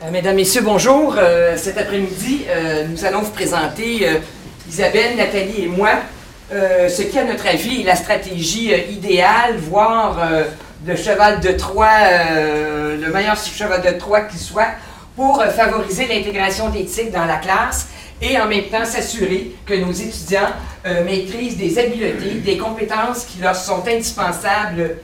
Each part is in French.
Euh, mesdames, Messieurs, bonjour. Euh, cet après-midi, euh, nous allons vous présenter, Isabelle, Nathalie et moi, ce qui, à notre avis, est la stratégie idéale, voire le cheval de Troie, le meilleur cheval de Troie qui soit, pour favoriser l'intégration d'éthique dans la classe et en même temps s'assurer que nos étudiants maîtrisent des habiletés, des compétences qui leur sont indispensables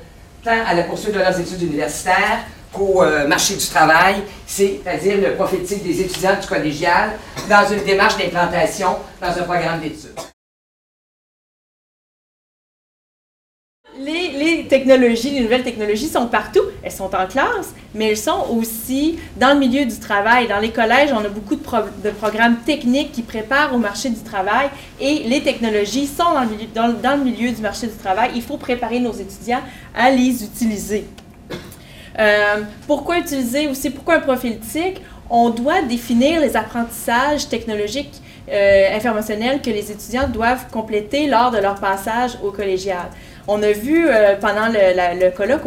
tant à la poursuite de leurs études universitaires au euh, marché du travail, c'est-à-dire le prophétique des étudiants du collégial, dans une démarche d'implantation dans un programme d'études. Les, technologies, les nouvelles technologies sont partout. Elles sont en classe, mais elles sont aussi dans le milieu du travail. Dans les collèges, on a beaucoup de, programmes techniques qui préparent au marché du travail et les technologies sont dans le milieu du marché du travail. Il faut préparer nos étudiants à les utiliser. Euh, pourquoi utiliser aussi, pourquoi un profil TIC? On doit définir les apprentissages technologiques euh, informationnels que les étudiants doivent compléter lors de leur passage au collégial. On a vu euh, pendant le, colloque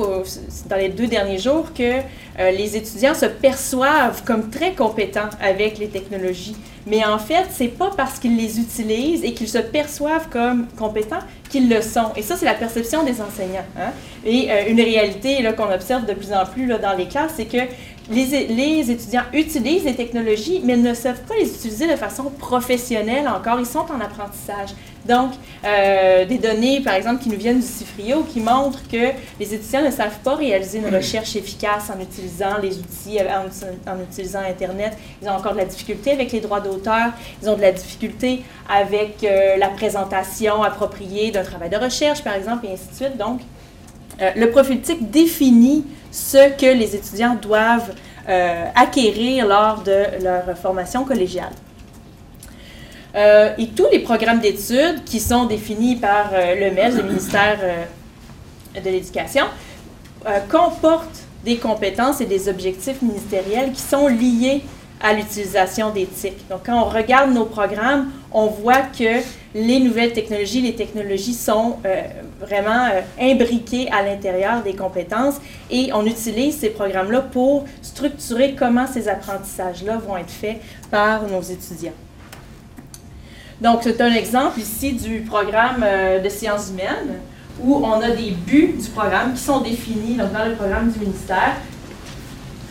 dans les deux derniers jours que les étudiants se perçoivent comme très compétents avec les technologies. Mais en fait, c'est pas parce qu'ils les utilisent et qu'ils se perçoivent comme compétents qu'ils le sont. Et ça, c'est la perception des enseignants. Hein. Et euh, une réalité qu'on observe de plus en plus dans les classes, c'est que les, les, étudiants utilisent les technologies, mais ne savent pas les utiliser de façon professionnelle encore. Ils sont en apprentissage. Donc, euh, des données, par exemple, qui nous viennent du CIFRIO, qui montrent que les étudiants ne savent pas réaliser une recherche efficace en utilisant les outils, en, en utilisant Internet. Ils ont encore de la difficulté avec les droits d'auteur. Ils ont de la difficulté avec euh, la présentation appropriée d'un travail de recherche, par exemple, et ainsi de suite. Donc, euh, le profil TIC définit ce que les étudiants doivent euh, acquérir lors de leur formation collégiale. Euh, et tous les programmes d'études qui sont définis par le MES, le ministère de l'Éducation, comportent des compétences et des objectifs ministériels qui sont liés à l'utilisation d'éthique. Donc, quand on regarde nos programmes, on voit que les nouvelles technologies, les technologies sont euh, vraiment euh, imbriquées à l'intérieur des compétences et on utilise ces programmes-là pour structurer comment ces apprentissages-là vont être faits par nos étudiants. Donc, c'est un exemple ici du programme euh, de sciences humaines où on a des buts du programme qui sont définis dans le programme du ministère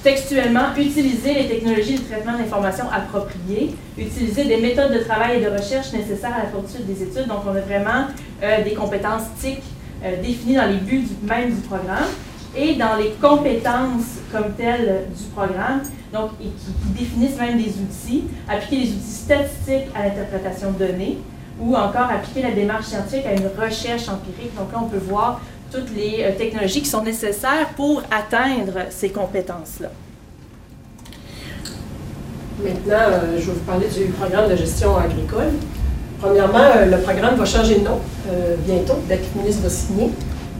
textuellement, utiliser les technologies de traitement d'information appropriées, utiliser des méthodes de travail et de recherche nécessaires à la poursuite des études. Donc, on a vraiment euh, des compétences TIC euh, définies dans les buts même du programme et dans les compétences comme telles du programme, donc, et qui, définissent même des outils, appliquer les outils statistiques à l'interprétation de données ou encore appliquer la démarche scientifique à une recherche empirique. Donc là, on peut voir toutes les euh, technologies qui sont nécessaires pour atteindre ces compétences-là. Maintenant, euh, je vais vous parler du programme de gestion agricole. Premièrement, euh, le programme va changer de nom bientôt, dès que le ministre va signer.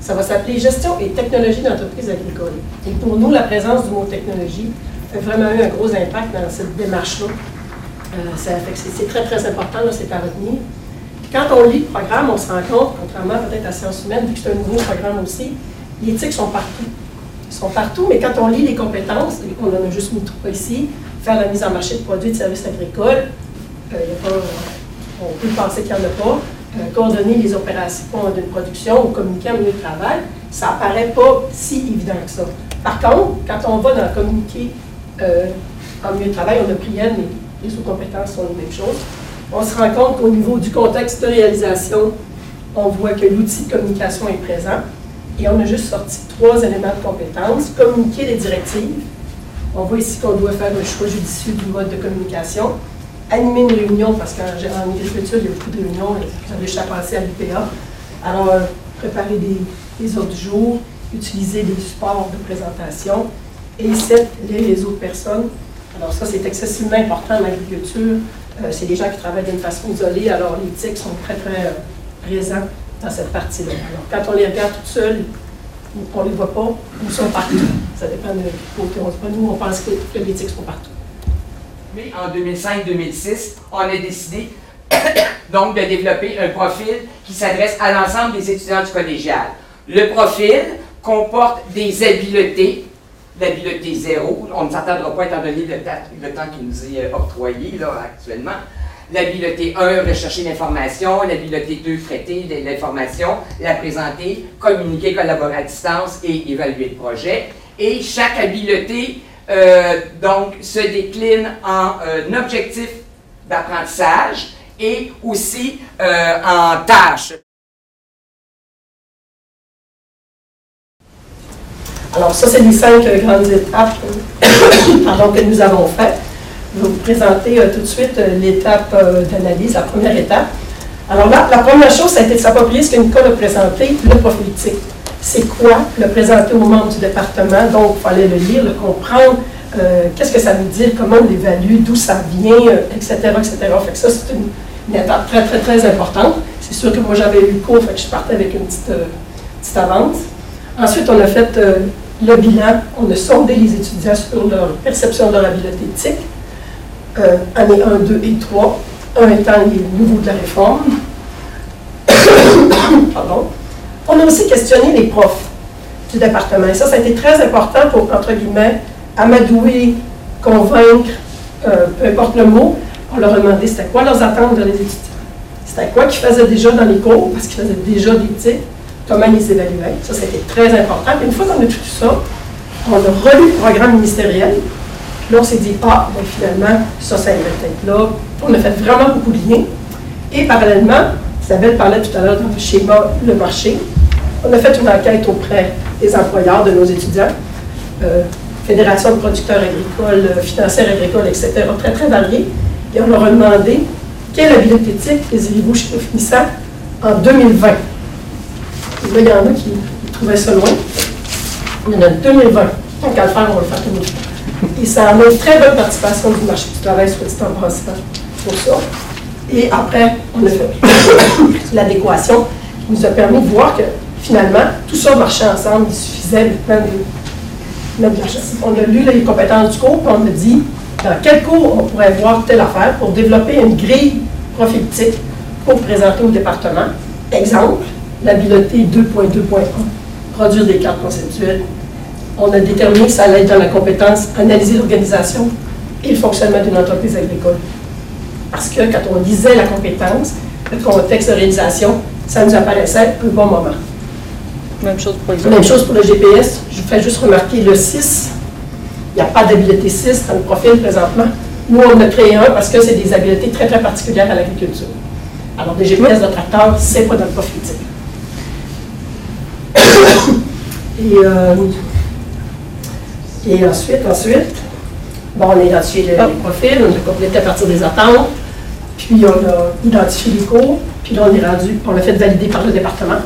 Ça va s'appeler Gestion et technologie d'entreprise agricole. Et pour nous, la présence du mot technologie a vraiment eu un gros impact dans cette démarche-là. c'est très, très important, c'est à retenir. Quand on lit le programme, on se rend compte, contrairement peut-être à Sciences humaines, vu que c'est un nouveau programme aussi, les éthiques sont partout. Ils sont partout, mais quand on lit les compétences, on en a juste mis trois ici, faire la mise en marché de produits et de services agricoles, euh, on peut penser qu'il n'y en a pas, euh, coordonner les opérations d'une production ou communiquer en milieu de travail, ça apparaît pas si évident que ça. Par contre, quand on va dans communiquer euh, en milieu de travail, on a pris mais les sous-compétences sont les mêmes choses on se rend compte qu'au niveau du contexte de réalisation, on voit que l'outil de communication est présent. Et on a juste sorti trois éléments de compétences. Communiquer les directives. On voit ici qu'on doit faire un choix judicieux du mode de communication. Animer une réunion, parce qu'en agriculture, il y a beaucoup de réunions, vous avez déjà passé à l'UPA. Alors, préparer des, des ordres du utiliser des supports de présentation. Et sept, les autres personnes. Alors, ça, c'est excessivement important en agriculture euh, c'est des gens qui travaillent d'une façon isolée, alors les tics sont très, très euh, présents dans cette partie-là. Alors, quand on les regarde toutes seules, on ne les voit pas, ils sont partout. Ça dépend de côté. On pas, nous, on pense que, les tics sont partout. Mais en 2005-2006, on a décidé donc de développer un profil qui s'adresse à l'ensemble des étudiants du collégial. Le profil comporte des habiletés l'habileté zéro. On ne s'attendra pas étant donné le, temps qui nous est octroyé là, actuellement. L'habileté 1, rechercher l'information. L'habileté 2, traiter l'information, la présenter, communiquer, collaborer à distance et évaluer le projet. Et chaque habileté, euh, donc, se décline en euh, objectif d'apprentissage et aussi euh, en tâches. Alors, ça, c'est les cinq grandes étapes que nous avons faites. Je vais vous présenter tout de suite l'étape d'analyse, la première étape. Alors là, la première chose, ça a été de s'approprier ce que Nicole a présenté, le profil c'est quoi, le présenter aux membres du département? Donc, il fallait le lire, le comprendre, euh, qu'est-ce que ça veut dire, comment on l'évalue, d'où ça vient, etc., euh, etc. Que ça, c'est une, étape très, très, très importante. C'est sûr que moi, j'avais eu le cours, fait que je partais avec une petite, euh, petite avance. Ensuite, on a fait le bilan, on a sondé les étudiants sur leur perception de leur habileté éthique, années 1, 2 et 3, un étant les nouveaux de la réforme. Pardon. On a aussi questionné les profs du département. Et ça, ça a été très important pour, entre guillemets, amadouer, convaincre, euh, peu importe le mot. On leur a demandé c'était quoi leurs attentes de les étudiants. C'était quoi qu'ils faisaient déjà dans les cours, parce qu'ils faisaient déjà des titres, comment ils les évaluaient. Ça, c'était très important. une fois qu'on a tout ça, on a relu le programme ministériel. Là, on s'est dit, ah, ben, finalement, ça, ça irait peut-être là. On a fait vraiment beaucoup de liens. Et parallèlement, Isabelle parlait tout à l'heure le schéma Le marché. On a fait une enquête auprès des employeurs, de nos étudiants, euh, Fédération de producteurs agricoles, euh, financières agricoles, etc., très, très variés. Et on leur a demandé quelle habileté éthique désirez-vous chez nos finissants en 2020. Il y en a qui, trouvaient ça loin. On est en 2020. Tant qu'à le faire, on va le faire tout Et ça a une très bonne participation du marché du travail, soit dit en passant, pour ça. Et après, on a fait l'adéquation qui nous a permis de voir que finalement, tout ça marchait ensemble, il suffisait de mettre de l'argent. On a lu les compétences du cours, puis on a dit dans quel cours on pourrait voir telle affaire pour développer une grille prophétique pour présenter au département. Exemple, l'habileté 2.2.1, produire des cartes conceptuelles. On a déterminé que ça allait être dans la compétence analyser l'organisation et le fonctionnement d'une entreprise agricole. Parce que quand on disait la compétence, le contexte de réalisation, ça nous apparaissait un bon moment. Même chose pour les Même chose pour le GPS. Je vous fais juste remarquer le 6. Il n'y a pas d'habileté 6 dans le profil présentement. Nous, on a créé un parce que c'est des habiletés très, très particulières à l'agriculture. Alors, des GPS de tracteur, c'est pas dans le profil et, euh, et ensuite, ensuite, bon, on a identifié les, profils, on a complété à partir des attentes, puis on a identifié les cours, puis là, on est rendu, on l'a fait valider par le département.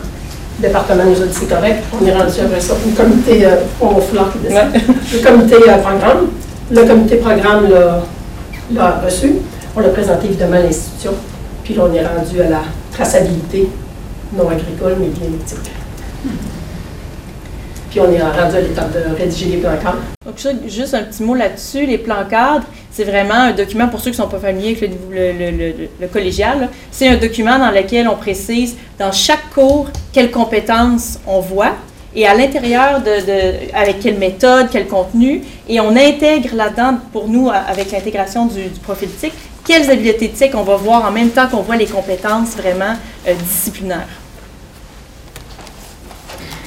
Le département nous a dit c'est correct, on est rendu après ça au comité, euh, au le comité euh, programme. Le comité programme l'a reçu. On l'a présenté évidemment à l'institution. Puis là, on est rendu à la traçabilité non agricole, mais bien éthique. Puis on est rendu à l'étape de rédiger les plans cadres. Donc, juste un petit mot là-dessus. Les plans cadres, c'est vraiment un document, pour ceux qui ne sont pas familiers avec le, collégial, c'est un document dans lequel on précise dans chaque cours quelles compétences on voit et à l'intérieur de, avec quelle méthode, quel contenu, et on intègre là-dedans, pour nous, avec l'intégration du, profil TIC, quelles habiletés TIC on va voir en même temps qu'on voit les compétences vraiment euh, disciplinaires.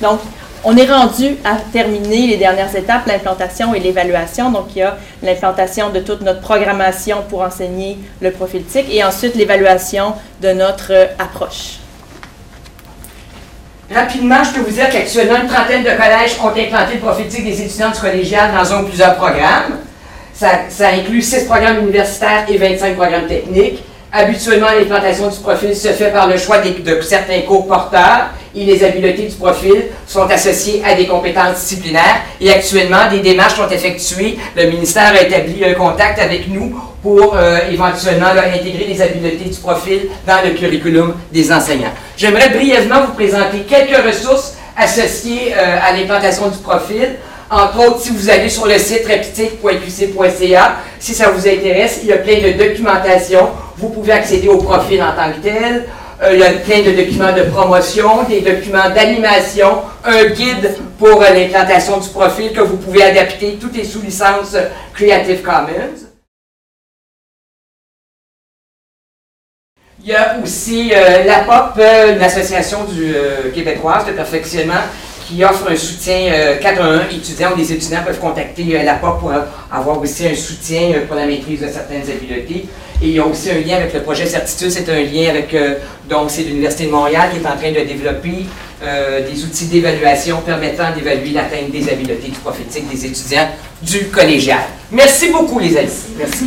Donc, on est rendu à terminer les dernières étapes, l'implantation et l'évaluation. Donc, il y a l'implantation de toute notre programmation pour enseigner le profil TIC et ensuite l'évaluation de notre euh, approche. Rapidement, je peux vous dire qu'actuellement, une trentaine de collèges ont implanté le profil TIC des étudiants du dans un ou plusieurs programmes. Ça, inclut six programmes universitaires et 25 programmes techniques. Habituellement, l'implantation du profil se fait par le choix de certains cours porteurs et les habiletés du profil sont associées à des compétences disciplinaires. Et actuellement, des démarches sont effectuées. Le ministère a établi un contact avec nous pour euh, éventuellement intégrer les habiletés du profil dans le curriculum des enseignants. J'aimerais brièvement vous présenter quelques ressources associées euh, à l'implantation du profil. Entre autres, si vous allez sur le site rapitique.qc.ca, si ça vous intéresse, il y a plein de documentation. Vous pouvez accéder au profil en tant que tel. Euh, il y a plein de documents de promotion, des documents d'animation, un guide pour euh, l'implantation du profil que vous pouvez adapter. Tout est sous licence Creative Commons. Il y a aussi euh, la POP, une association du, québécoise de perfectionnement, qui offre un soutien 4 à 1 étudiants ou des étudiants peuvent contacter la POP pour avoir aussi un soutien pour la maîtrise de certaines habiletés. Et il y a aussi un lien avec le projet Certitude, c'est un lien avec, euh, donc c'est l'Université de Montréal qui est en train de développer euh, des outils d'évaluation permettant d'évaluer l'atteinte des habiletés du prophétique des étudiants du collégial. Merci beaucoup les amis. Merci.